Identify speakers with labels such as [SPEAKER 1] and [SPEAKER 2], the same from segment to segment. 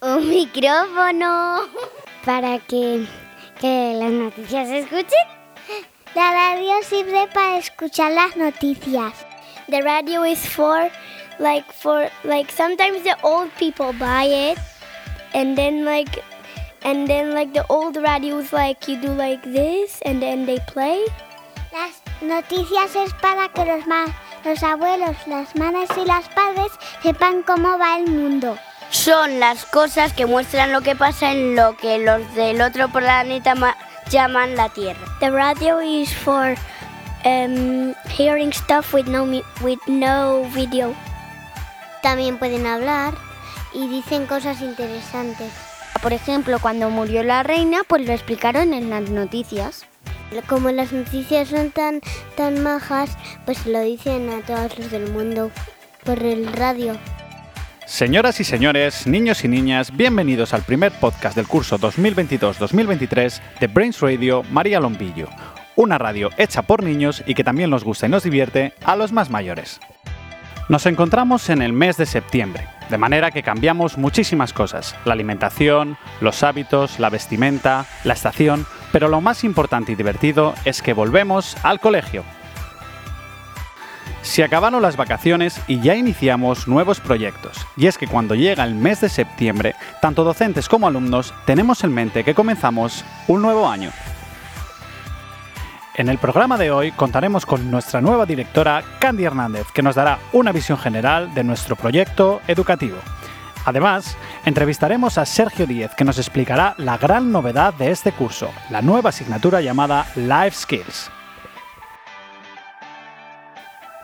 [SPEAKER 1] Un micrófono. Para que, que las noticias se escuchen.
[SPEAKER 2] La radio sirve para escuchar las noticias.
[SPEAKER 1] The radio is for like for like sometimes the old people buy it and then like and then like the old radios like you do like this and then they play.
[SPEAKER 2] Las noticias es para que los, los abuelos, las madres y los padres sepan cómo va el mundo.
[SPEAKER 1] Son las cosas que muestran lo que pasa en lo que los del otro planeta ma- llaman la Tierra. The radio is for um, hearing stuff with no mi- with no video.
[SPEAKER 2] También pueden hablar y dicen cosas interesantes.
[SPEAKER 1] Por ejemplo, cuando murió la reina, pues lo explicaron en las noticias.
[SPEAKER 2] Como las noticias son tan, tan majas, pues lo dicen a todos los del mundo por el radio.
[SPEAKER 3] Señoras y señores, niños y niñas, bienvenidos al primer podcast del curso 2022-2023 de Brains Radio María Lombillo, una radio hecha por niños y que también nos gusta y nos divierte a los más mayores. Nos encontramos en el mes de septiembre, de manera que cambiamos muchísimas cosas, la alimentación, los hábitos, la vestimenta, la estación, pero lo más importante y divertido es que volvemos al colegio. Se acabaron las vacaciones y ya iniciamos nuevos proyectos. Y es que cuando llega el mes de septiembre, tanto docentes como alumnos tenemos en mente que comenzamos un nuevo año. En el programa de hoy contaremos con nuestra nueva directora, Candy Hernández, que nos dará una visión general de nuestro proyecto educativo. Además, entrevistaremos a Sergio Díez, que nos explicará la gran novedad de este curso, la nueva asignatura llamada Life Skills.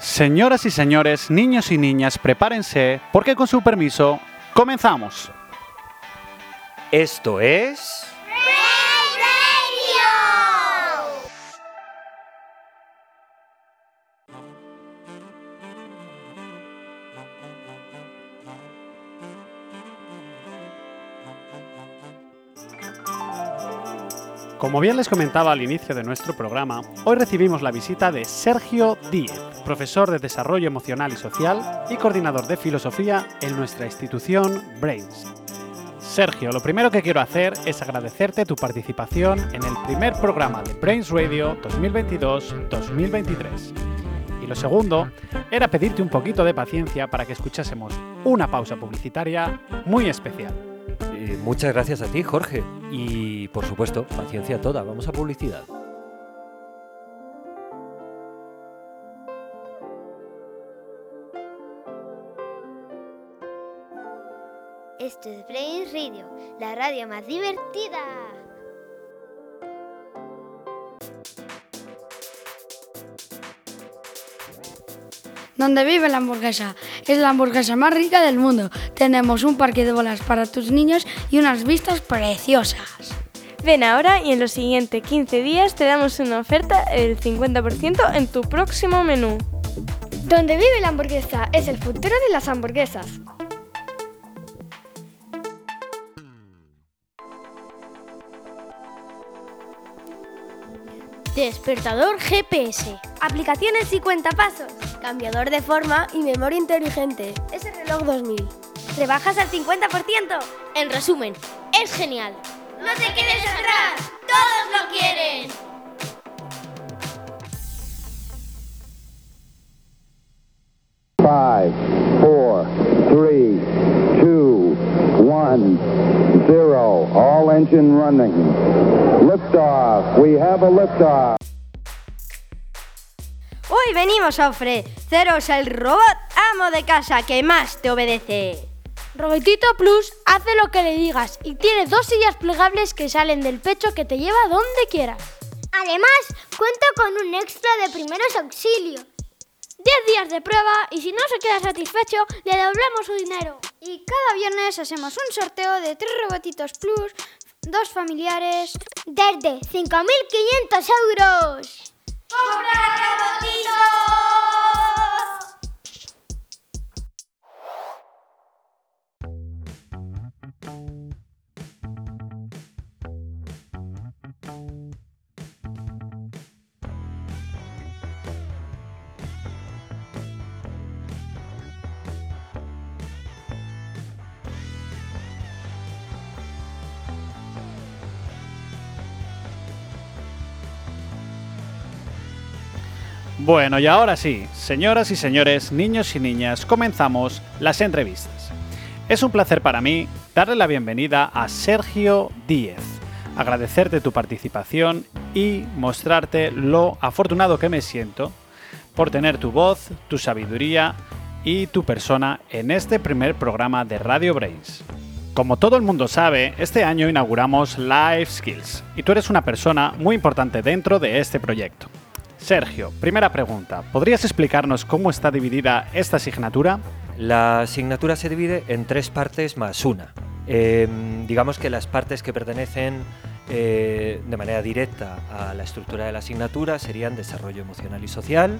[SPEAKER 3] Señoras y señores, niños y niñas, prepárense, porque con su permiso, comenzamos.
[SPEAKER 4] Esto es...
[SPEAKER 3] Como bien les comentaba al inicio de nuestro programa, hoy recibimos la visita de Sergio Díez, profesor de Desarrollo Emocional y Social y coordinador de Filosofía en nuestra institución Brains. Sergio, lo primero que quiero hacer es agradecerte tu participación en el primer programa de Brains Radio 2022-2023. Y lo segundo era pedirte un poquito de paciencia para que escuchásemos una pausa publicitaria muy especial.
[SPEAKER 4] Eh, muchas gracias a ti, Jorge. Y, por supuesto, paciencia toda. Vamos a publicidad.
[SPEAKER 2] Esto es Brains Radio, la radio más divertida.
[SPEAKER 5] Donde vive la hamburguesa. Es la hamburguesa más rica del mundo. Tenemos un parque de bolas para tus niños y unas vistas preciosas.
[SPEAKER 6] Ven ahora y en los siguientes 15 días te damos una oferta del 50% en tu próximo menú.
[SPEAKER 7] Donde vive la hamburguesa es el futuro de las hamburguesas.
[SPEAKER 8] Despertador GPS.
[SPEAKER 7] Aplicaciones y cuentapasos.
[SPEAKER 8] Cambiador de forma y memoria inteligente.
[SPEAKER 7] Ese reloj 2000.
[SPEAKER 8] Rebajas al 50%. En resumen, es genial.
[SPEAKER 9] ¡No te quedes atrás! ¡Todos lo quieren!
[SPEAKER 10] Five, four, three, one, zero. All engine running. Liftoff. We have a liftoff.
[SPEAKER 11] Hoy venimos a ofreceros el robot amo de casa que más te obedece.
[SPEAKER 7] Robotito Plus hace lo que le digas y tiene dos sillas plegables que salen del pecho que te lleva donde quieras.
[SPEAKER 2] Además, cuenta con un extra de primeros auxilios.
[SPEAKER 7] 10 días de prueba y si no se queda satisfecho, le devolvemos su dinero.
[SPEAKER 12] Y cada viernes hacemos un sorteo de tres robotitos plus, dos familiares,
[SPEAKER 2] desde 5.500 euros.
[SPEAKER 9] ¡Compra robotitos!
[SPEAKER 3] Bueno, y ahora sí, señoras y señores, niños y niñas, comenzamos las entrevistas. Es un placer para mí darle la bienvenida a Sergio Díez, agradecerte tu participación y mostrarte lo afortunado que me siento por tener tu voz, tu sabiduría y tu persona en este primer programa de Radio Brains. Como todo el mundo sabe, este año inauguramos Life Skills y tú eres una persona muy importante dentro de este proyecto. Sergio, primera pregunta, ¿podrías explicarnos cómo está dividida esta asignatura?
[SPEAKER 4] La asignatura se divide en tres partes más una. Em, digamos que las partes que pertenecen eh, de manera directa a la estructura de la asignatura serían desarrollo emocional y social,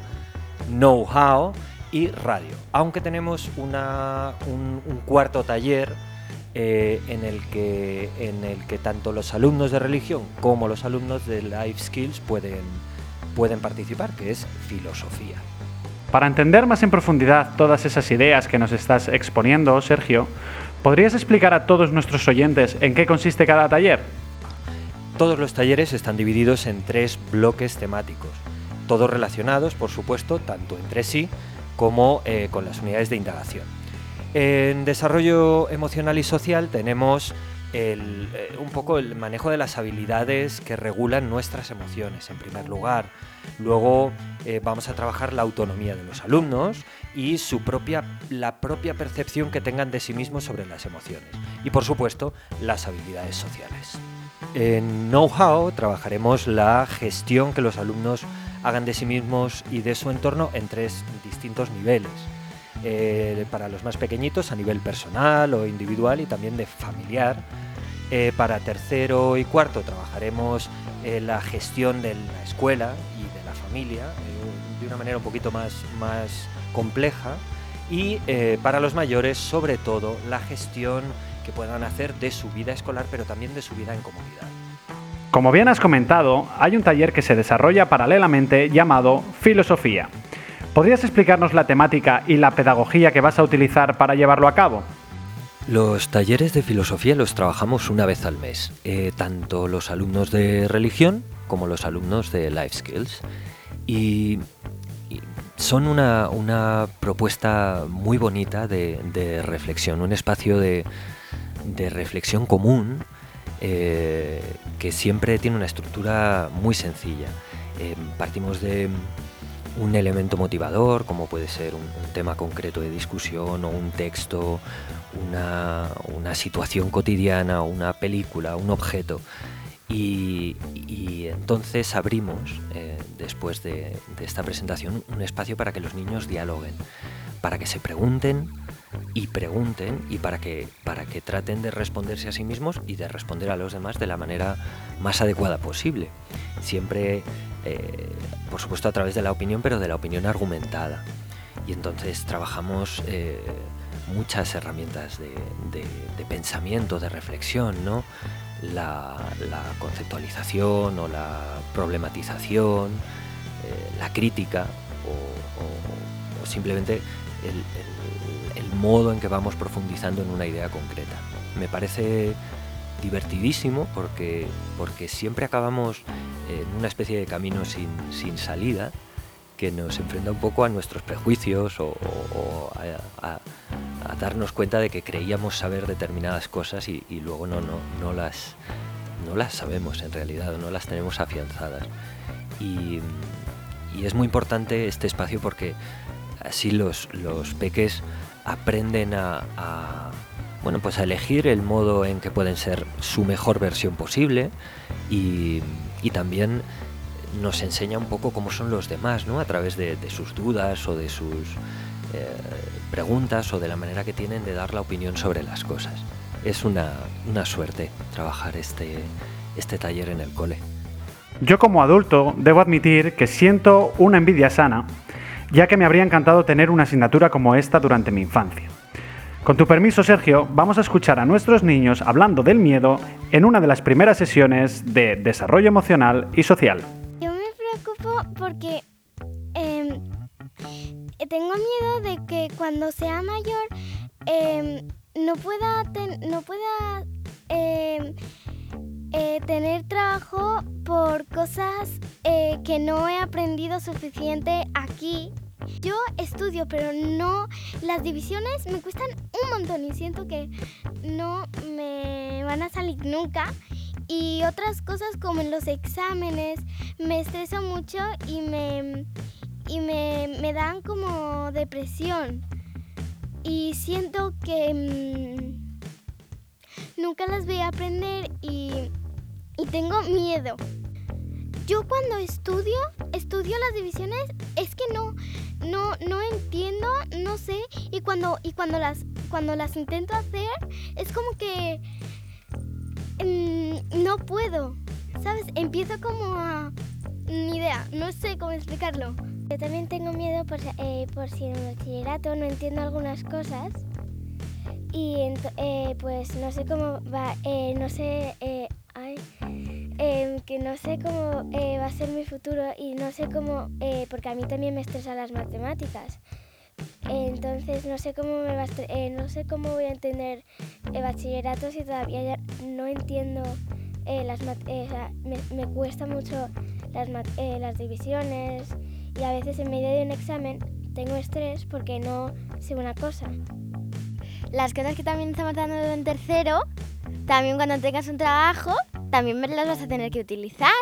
[SPEAKER 4] know-how y radio. Aunque tenemos un cuarto taller eh, en, el que, en el que tanto los alumnos de religión como los alumnos de Life Skills pueden, pueden participar, que es filosofía.
[SPEAKER 3] Para entender más en profundidad todas esas ideas que nos estás exponiendo, Sergio, ¿podrías explicar a todos nuestros oyentes en qué consiste cada taller?
[SPEAKER 4] Todos los talleres están divididos en tres bloques temáticos, todos relacionados, por supuesto, tanto entre sí como eh, con las unidades de indagación. En desarrollo emocional y social tenemos eh, un poco el manejo de las habilidades que regulan nuestras emociones, en primer lugar. Luego eh, vamos a trabajar la autonomía de los alumnos y su propia, la propia percepción que tengan de sí mismos sobre las emociones. Y por supuesto, las habilidades sociales. En Know-how trabajaremos la gestión que los alumnos hagan de sí mismos y de su entorno en tres distintos niveles eh, para los más pequeñitos a nivel personal o individual y también de familiar. Eh, para tercero y cuarto trabajaremos eh, la gestión de la escuela y de la familia de una manera un poquito más, más compleja. Y para los mayores, sobre todo, la gestión que puedan hacer de su vida escolar, pero también de su vida en comunidad.
[SPEAKER 3] Como bien has comentado, hay un taller que se desarrolla paralelamente llamado Filosofía. ¿Podrías explicarnos la temática y la pedagogía que vas a utilizar para llevarlo a cabo?
[SPEAKER 4] Los talleres de filosofía los trabajamos una vez al mes, eh, tanto los alumnos de religión como los alumnos de Life Skills. Y, son una, propuesta muy bonita de, reflexión, un espacio de, reflexión común eh, que siempre tiene una estructura muy sencilla. Eh, partimos de un elemento motivador, como puede ser un, tema concreto de discusión o un texto, una, situación cotidiana, una película, un objeto. Y, entonces abrimos, eh, después de, esta presentación, un espacio para que los niños dialoguen, para que se pregunten y pregunten y para que, para que traten de responderse a sí mismos y de responder a los demás de la manera más adecuada posible. Siempre eh, por supuesto a través de la opinión, pero de la opinión argumentada. Y entonces trabajamos eh, muchas herramientas de, pensamiento, de reflexión, ¿no? La, conceptualización o la problematización, eh, la crítica o, simplemente el, el, modo en que vamos profundizando en una idea concreta. Me parece divertidísimo porque, porque siempre acabamos en una especie de camino sin, sin salida que nos enfrenta un poco a nuestros prejuicios o, a, darnos cuenta de que creíamos saber determinadas cosas y, luego no, no, no, las, no las sabemos en realidad, no las tenemos afianzadas. Y, y es muy importante este espacio porque así los, los peques aprenden a, bueno, pues a elegir el modo en que pueden ser su mejor versión posible y, también nos enseña un poco cómo son los demás, ¿no? A través de, sus dudas o de sus eh, preguntas o de la manera que tienen de dar la opinión sobre las cosas. Es una, una suerte trabajar este, este taller en el cole.
[SPEAKER 3] Yo como adulto debo admitir que siento una envidia sana, ya que me habría encantado tener una asignatura como esta durante mi infancia. Con tu permiso, Sergio, vamos a escuchar a nuestros niños hablando del miedo en una de las primeras sesiones de desarrollo emocional y social.
[SPEAKER 13] Yo me preocupo porque em, tengo miedo de que cuando sea mayor em, no pueda, no pueda em, eh, tener trabajo por cosas eh, que no he aprendido suficiente aquí. Yo estudio, pero no. Las divisiones me cuestan un montón y siento que no me van a salir nunca. Y otras cosas como en los exámenes me estreso mucho y me, y me, me dan como depresión. Y siento que mm, nunca las voy a aprender y y tengo miedo. Yo cuando estudio, estudio las divisiones, es que no, no, no entiendo, no sé, y cuando, y cuando las, cuando las intento hacer, es como que mm, no puedo, ¿sabes? Empiezo como a ni idea, no sé cómo explicarlo. Yo también tengo miedo por, eh, por si en el bachillerato no entiendo algunas cosas y eh, pues no sé cómo va, eh, no sé, ay, Em, que no sé cómo eh, va a ser mi futuro y no sé cómo, eh, porque a mí también me estresan las matemáticas. Entonces no sé cómo me va eh, no sé cómo voy a entender bachillerato si todavía no entiendo las me, me, cuesta mucho las, las divisiones y a veces en medio de un examen tengo estrés porque no sé una cosa.
[SPEAKER 14] Las cosas que también estamos dando en tercero, también cuando tengas un trabajo, también me las vas a tener que utilizar.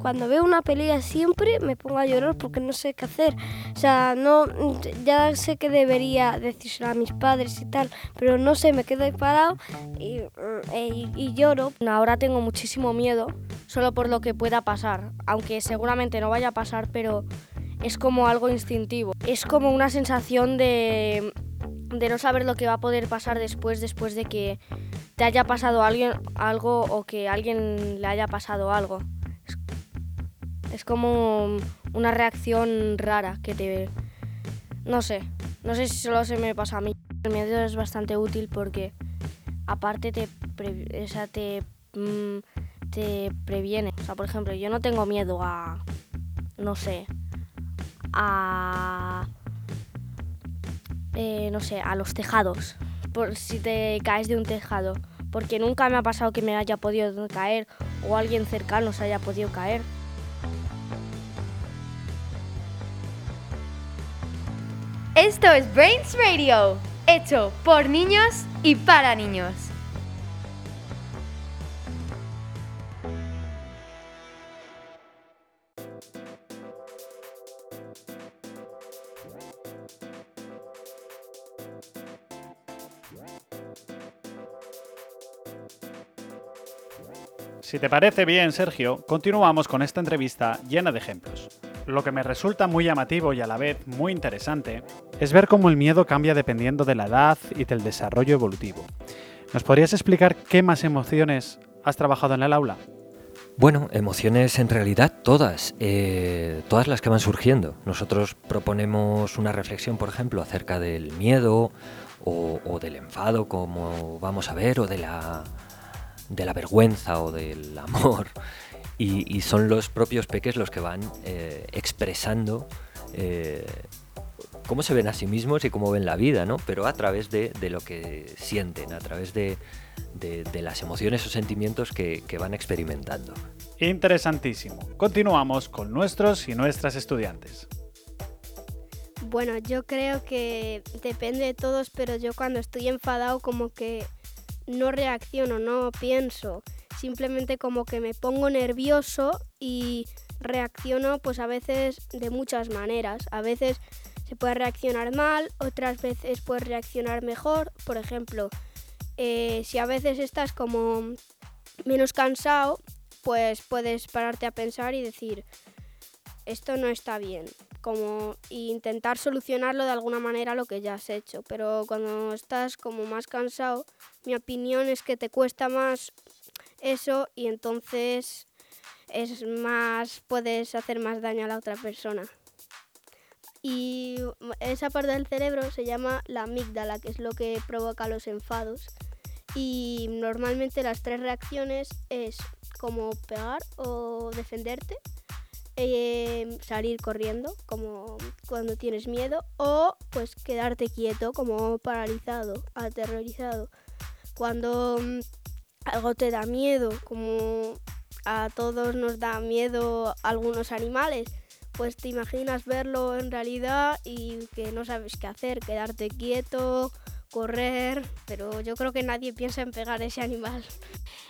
[SPEAKER 8] Cuando veo una pelea siempre me pongo a llorar porque no sé qué hacer. O sea, no, ya sé que debería decírselo a mis padres y tal, pero no sé, me quedo ahí parado y, y, y lloro. Ahora tengo muchísimo miedo, solo por lo que pueda pasar, aunque seguramente no vaya a pasar, pero es como algo instintivo. Es como una sensación de, de no saber lo que va a poder pasar después, después de que te haya pasado alguien, algo o que alguien le haya pasado algo. Es, como una reacción rara que te... No sé, no sé si solo se me pasa a mí. El miedo es bastante útil porque aparte te, te, mm, te previene. O sea, por ejemplo, yo no tengo miedo a... No sé. A... Eh, no sé, a los tejados por si te caes de un tejado, porque nunca me ha pasado que me haya podido caer o alguien cercano se haya podido caer.
[SPEAKER 11] Esto es Brains Radio, hecho por niños y para niños.
[SPEAKER 3] Si te parece bien, Sergio, continuamos con esta entrevista llena de ejemplos. Lo que me resulta muy llamativo y a la vez muy interesante es ver cómo el miedo cambia dependiendo de la edad y del desarrollo evolutivo. ¿Nos podrías explicar qué más emociones has trabajado en el aula?
[SPEAKER 4] Bueno, emociones en realidad todas, eh, todas las que van surgiendo. Nosotros proponemos una reflexión, por ejemplo, acerca del miedo o, o del enfado, como vamos a ver, o de la de la vergüenza o del amor. Y, son los propios peques los que van eh, expresando eh, cómo se ven a sí mismos y cómo ven la vida, ¿no? Pero a través de, lo que sienten, a través de, las emociones o sentimientos que, que van experimentando.
[SPEAKER 3] Interesantísimo. Continuamos con nuestros y nuestras estudiantes.
[SPEAKER 15] Bueno, yo creo que depende de todos, pero yo cuando estoy enfadado como que no reacciono, no pienso, simplemente como que me pongo nervioso y reacciono pues a veces de muchas maneras. A veces se puede reaccionar mal, otras veces puedes reaccionar mejor. Por ejemplo, eh, si a veces estás como menos cansado, pues puedes pararte a pensar y decir, esto no está bien como intentar solucionarlo de alguna manera lo que ya has hecho. Pero cuando estás como más cansado, mi opinión es que te cuesta más eso y entonces es más puedes hacer más daño a la otra persona. Y esa parte del cerebro se llama la amígdala, que es lo que provoca los enfados. Y normalmente las tres reacciones es como pegar o defenderte Em, salir corriendo, como cuando tienes miedo, o pues quedarte quieto, como paralizado, aterrorizado. Cuando mm, algo te da miedo, como a todos nos da miedo algunos animales, pues te imaginas verlo en realidad y que no sabes qué hacer, quedarte quieto, correr, pero yo creo que nadie piensa en pegar ese animal.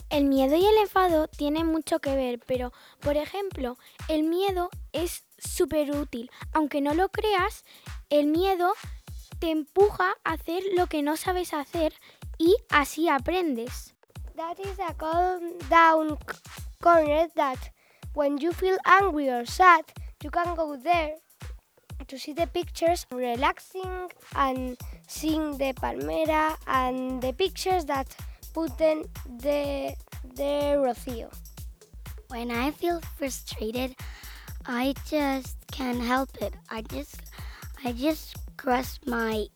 [SPEAKER 12] El miedo y el enfado tienen mucho que ver, pero por ejemplo, el miedo es súper útil. Aunque no lo creas, el miedo te empuja a hacer lo que no sabes hacer y así aprendes.
[SPEAKER 8] That is a calm down corner that when you feel angry or sad, you can go there to see the pictures relaxing and seeing the palmera and the pictures that put them the, the Rocío.
[SPEAKER 14] When I feel frustrated, I just can't help it. I just I just cross my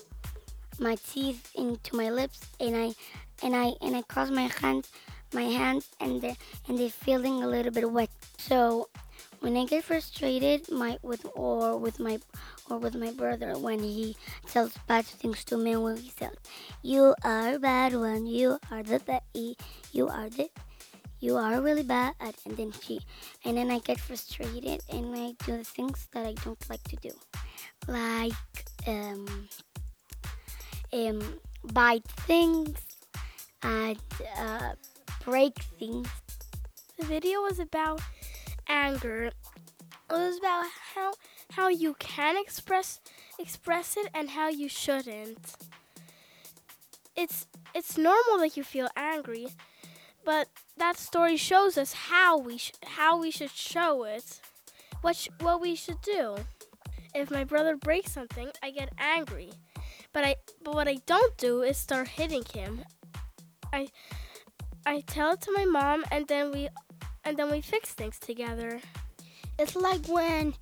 [SPEAKER 14] my teeth into my lips and I and I and I cross my hands my hands and they and they're feeling a little bit wet. So when I get frustrated my with or with my or with my brother when he tells bad things to me when he says you are bad one you are the bad you are the you are really bad and then she and then I get frustrated and I do the things that I don't like to do like um um bite things and uh, break things
[SPEAKER 13] the video was about anger. It was about how how you can express express it and how you shouldn't. It's it's normal that you feel angry, but that story shows us how we sh- how we should show it. What sh- what we should do. If my brother breaks something, I get angry. But I but what I don't do is start hitting him. I I tell it to my mom and then we and then we fix things together.
[SPEAKER 12] It's like when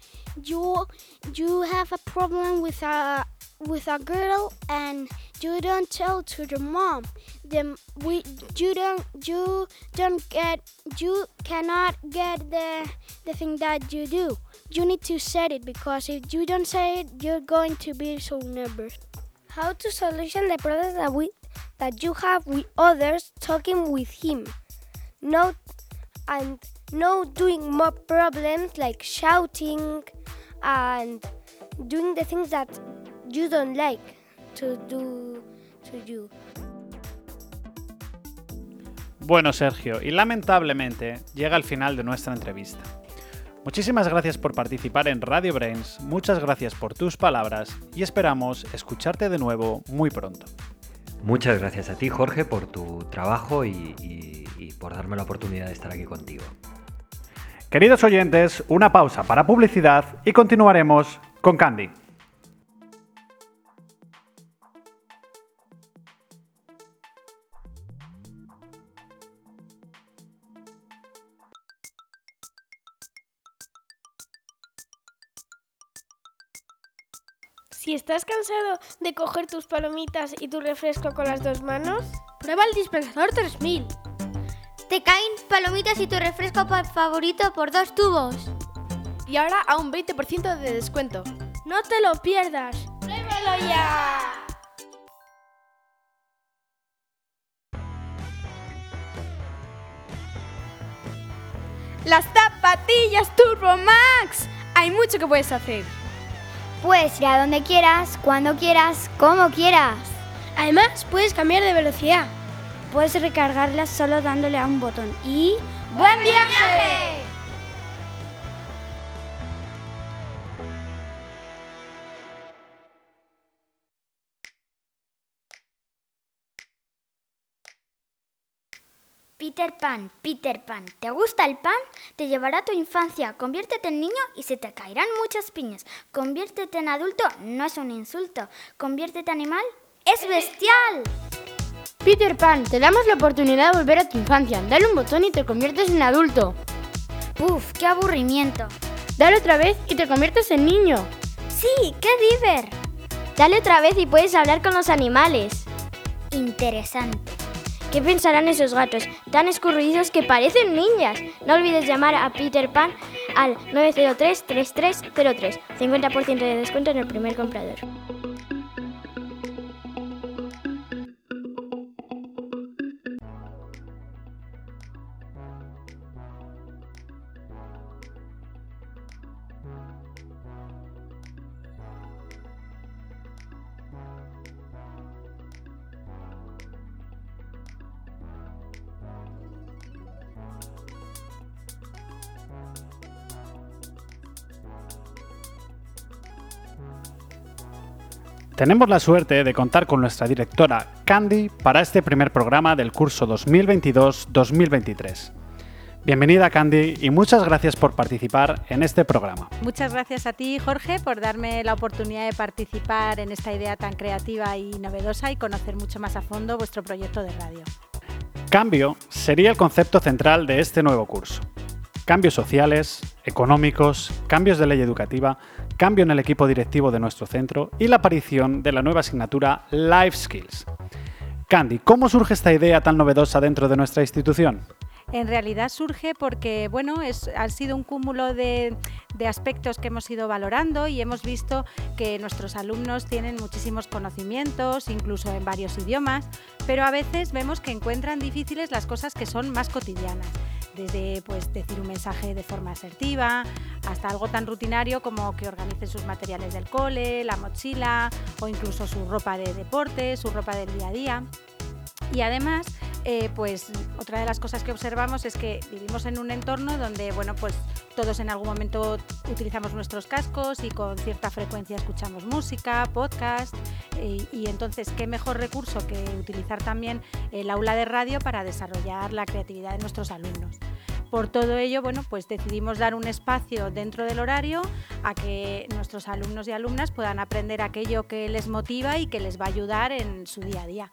[SPEAKER 12] you you have a problem with a with a girl and you don't tell to your mom. Then we you don't you don't get you cannot get the the thing that you do. You need to say it because if you don't say it, you're going to be so nervous.
[SPEAKER 8] How to solution the problem that we that you have with others talking with him. No and no doing more problems like shouting and doing the things that you don't like to do to you.
[SPEAKER 3] Bueno, Sergio, y lamentablemente llega el final de nuestra entrevista. Muchísimas gracias por participar en Radio Brains, muchas gracias por tus palabras y esperamos escucharte de nuevo muy pronto.
[SPEAKER 4] Muchas gracias a ti, Jorge, por tu trabajo y, y por darme la oportunidad de estar aquí contigo.
[SPEAKER 3] Queridos oyentes, una pausa para publicidad y continuaremos con Candy.
[SPEAKER 13] Si estás cansado de coger tus palomitas y tu refresco con las dos manos, prueba el dispensador 3000.
[SPEAKER 16] Te caen palomitas y tu refresco favorito por dos tubos.
[SPEAKER 7] Y ahora a un 20% de descuento.
[SPEAKER 13] No te lo pierdas.
[SPEAKER 17] ¡Pruébalo ya!
[SPEAKER 7] Las zapatillas Turbo Max. Hay mucho que puedes hacer.
[SPEAKER 12] Puedes ir a donde quieras, cuando quieras, como quieras.
[SPEAKER 13] Además, puedes cambiar de velocidad.
[SPEAKER 12] Puedes recargarlas solo dándole a un botón y...
[SPEAKER 17] ¡Buen viaje!
[SPEAKER 14] Peter Pan, Peter Pan, ¿te gusta el pan? Te llevará a tu infancia. Conviértete en niño y se te caerán muchas piñas. Conviértete en adulto no es un insulto. Conviértete en animal es bestial.
[SPEAKER 7] Peter Pan, te damos la oportunidad de volver a tu infancia. Dale un botón y te conviertes en adulto.
[SPEAKER 14] Uf, qué aburrimiento.
[SPEAKER 7] Dale otra vez y te conviertes en niño.
[SPEAKER 14] Sí, qué diver.
[SPEAKER 18] Dale otra vez y puedes hablar con los animales.
[SPEAKER 14] Interesante.
[SPEAKER 18] ¿Qué pensarán esos gatos tan escurridizos que parecen niñas? No olvides llamar a Peter Pan al 903-3303. 50% de descuento en el primer comprador.
[SPEAKER 3] Tenemos la suerte de contar con nuestra directora Candy para este primer programa del curso 2022-2023. Bienvenida Candy y muchas gracias por participar en este programa.
[SPEAKER 19] Muchas gracias a ti Jorge por darme la oportunidad de participar en esta idea tan creativa y novedosa y conocer mucho más a fondo vuestro proyecto de radio.
[SPEAKER 3] Cambio sería el concepto central de este nuevo curso. Cambios sociales, económicos, cambios de ley educativa, cambio en el equipo directivo de nuestro centro y la aparición de la nueva asignatura Life Skills. Candy, ¿cómo surge esta idea tan novedosa dentro de nuestra institución?
[SPEAKER 19] En realidad surge porque, bueno, es, ha sido un cúmulo de, de, aspectos que hemos ido valorando y hemos visto que nuestros alumnos tienen muchísimos conocimientos, incluso en varios idiomas, pero a veces vemos que encuentran difíciles las cosas que son más cotidianas desde pues, decir un mensaje de forma asertiva hasta algo tan rutinario como que organicen sus materiales del cole, la mochila o incluso su ropa de deporte, su ropa del día a día. Y además, eh, pues otra de las cosas que observamos es que vivimos en un entorno donde, bueno, pues todos en algún momento utilizamos nuestros cascos y con cierta frecuencia escuchamos música, podcast, y, y entonces qué mejor recurso que utilizar también el aula de radio para desarrollar la creatividad de nuestros alumnos. Por todo ello, bueno, pues decidimos dar un espacio dentro del horario a que nuestros alumnos y alumnas puedan aprender aquello que les motiva y que les va a ayudar en su día a día.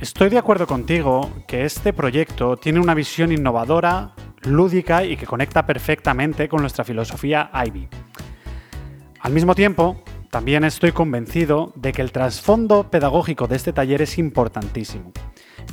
[SPEAKER 3] Estoy de acuerdo contigo que este proyecto tiene una visión innovadora, lúdica y que conecta perfectamente con nuestra filosofía Ivy. Al mismo tiempo, también estoy convencido de que el trasfondo pedagógico de este taller es importantísimo.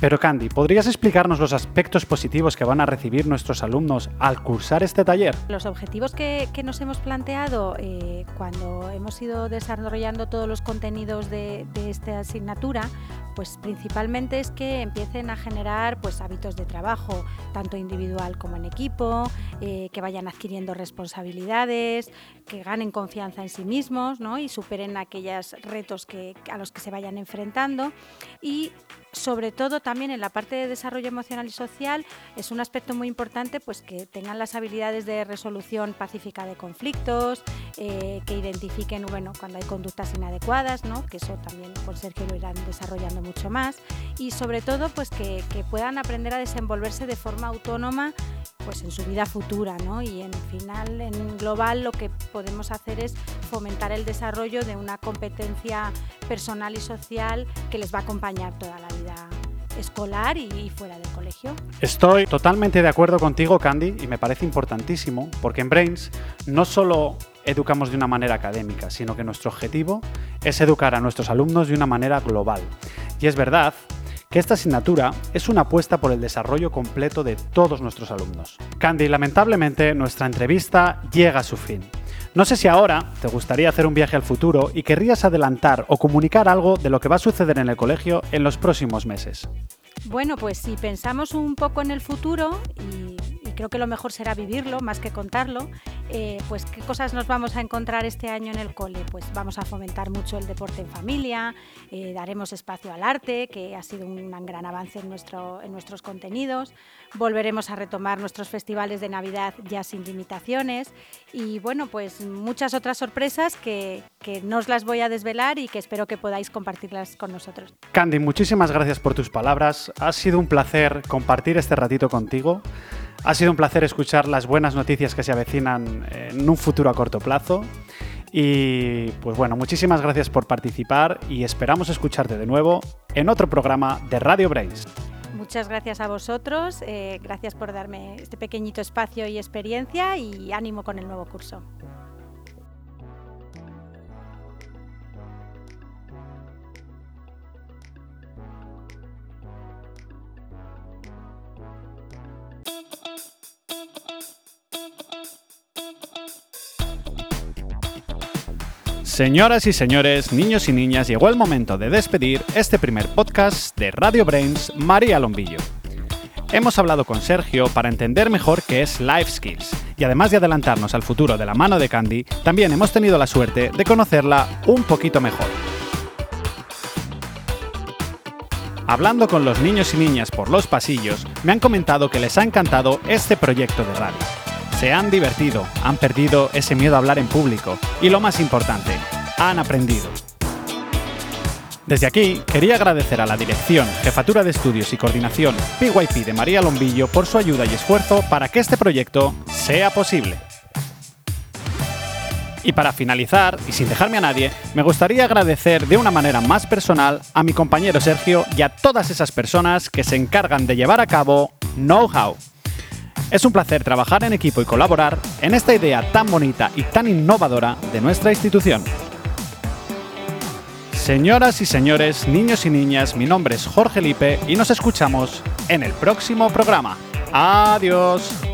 [SPEAKER 3] Pero Candy, ¿podrías explicarnos los aspectos positivos que van a recibir nuestros alumnos al cursar este taller?
[SPEAKER 19] Los objetivos que, que nos hemos planteado eh, cuando hemos ido desarrollando todos los contenidos de, de, esta asignatura, pues principalmente es que empiecen a generar pues, hábitos de trabajo, tanto individual como en equipo, eh, que vayan adquiriendo responsabilidades, que ganen confianza en sí mismos ¿no? y superen aquellos retos que, a los que se vayan enfrentando y sobre todo también en la parte de desarrollo emocional y social es un aspecto muy importante pues que tengan las habilidades de resolución pacífica de conflictos, eh, que identifiquen bueno, cuando hay conductas inadecuadas, ¿no? que eso también con Sergio lo irán desarrollando mucho más y sobre todo pues que puedan aprender a desenvolverse de forma autónoma pues en su vida futura ¿no? y en final en global lo que podemos hacer es fomentar el desarrollo de una competencia personal y social que les va a acompañar toda la vida escolar y fuera del colegio.
[SPEAKER 3] Estoy totalmente de acuerdo contigo, Candy, y me parece importantísimo, porque en Brains no solo educamos de una manera académica, sino que nuestro objetivo es educar a nuestros alumnos de una manera global. Y es verdad que esta asignatura es una apuesta por el desarrollo completo de todos nuestros alumnos. Candy, lamentablemente nuestra entrevista llega a su fin. No sé si ahora te gustaría hacer un viaje al futuro y querrías adelantar o comunicar algo de lo que va a suceder en el colegio en los próximos meses.
[SPEAKER 19] Bueno, pues si pensamos un poco en el futuro y creo que lo mejor será vivirlo más que contarlo, eh, pues qué cosas nos vamos a encontrar este año en el cole. Pues vamos a fomentar mucho el deporte en familia, eh, daremos espacio al arte, que ha sido un gran avance en, nuestro, en nuestros contenidos, volveremos a retomar nuestros festivales de Navidad ya sin limitaciones y bueno, pues muchas otras sorpresas que, que no os las voy a desvelar y que espero que podáis compartirlas con nosotros.
[SPEAKER 3] Candy, muchísimas gracias por tus palabras. Ha sido un placer compartir este ratito contigo. Ha sido un placer escuchar las buenas noticias que se avecinan en un futuro a corto plazo. Y pues bueno, muchísimas gracias por participar y esperamos escucharte de nuevo en otro programa de Radio Brains.
[SPEAKER 19] Muchas gracias a vosotros, eh, gracias por darme este pequeñito espacio y experiencia y ánimo con el nuevo curso.
[SPEAKER 3] Señoras y señores, niños y niñas, llegó el momento de despedir este primer podcast de Radio Brains María Lombillo. Hemos hablado con Sergio para entender mejor qué es Life Skills y además de adelantarnos al futuro de la mano de Candy, también hemos tenido la suerte de conocerla un poquito mejor. Hablando con los niños y niñas por los pasillos, me han comentado que les ha encantado este proyecto de radio. Se han divertido, han perdido ese miedo a hablar en público y lo más importante, han aprendido. Desde aquí, quería agradecer a la dirección, jefatura de estudios y coordinación PYP de María Lombillo por su ayuda y esfuerzo para que este proyecto sea posible. Y para finalizar, y sin dejarme a nadie, me gustaría agradecer de una manera más personal a mi compañero Sergio y a todas esas personas que se encargan de llevar a cabo Know How. Es un placer trabajar en equipo y colaborar en esta idea tan bonita y tan innovadora de nuestra institución. Señoras y señores, niños y niñas, mi nombre es Jorge Lipe y nos escuchamos en el próximo programa. Adiós.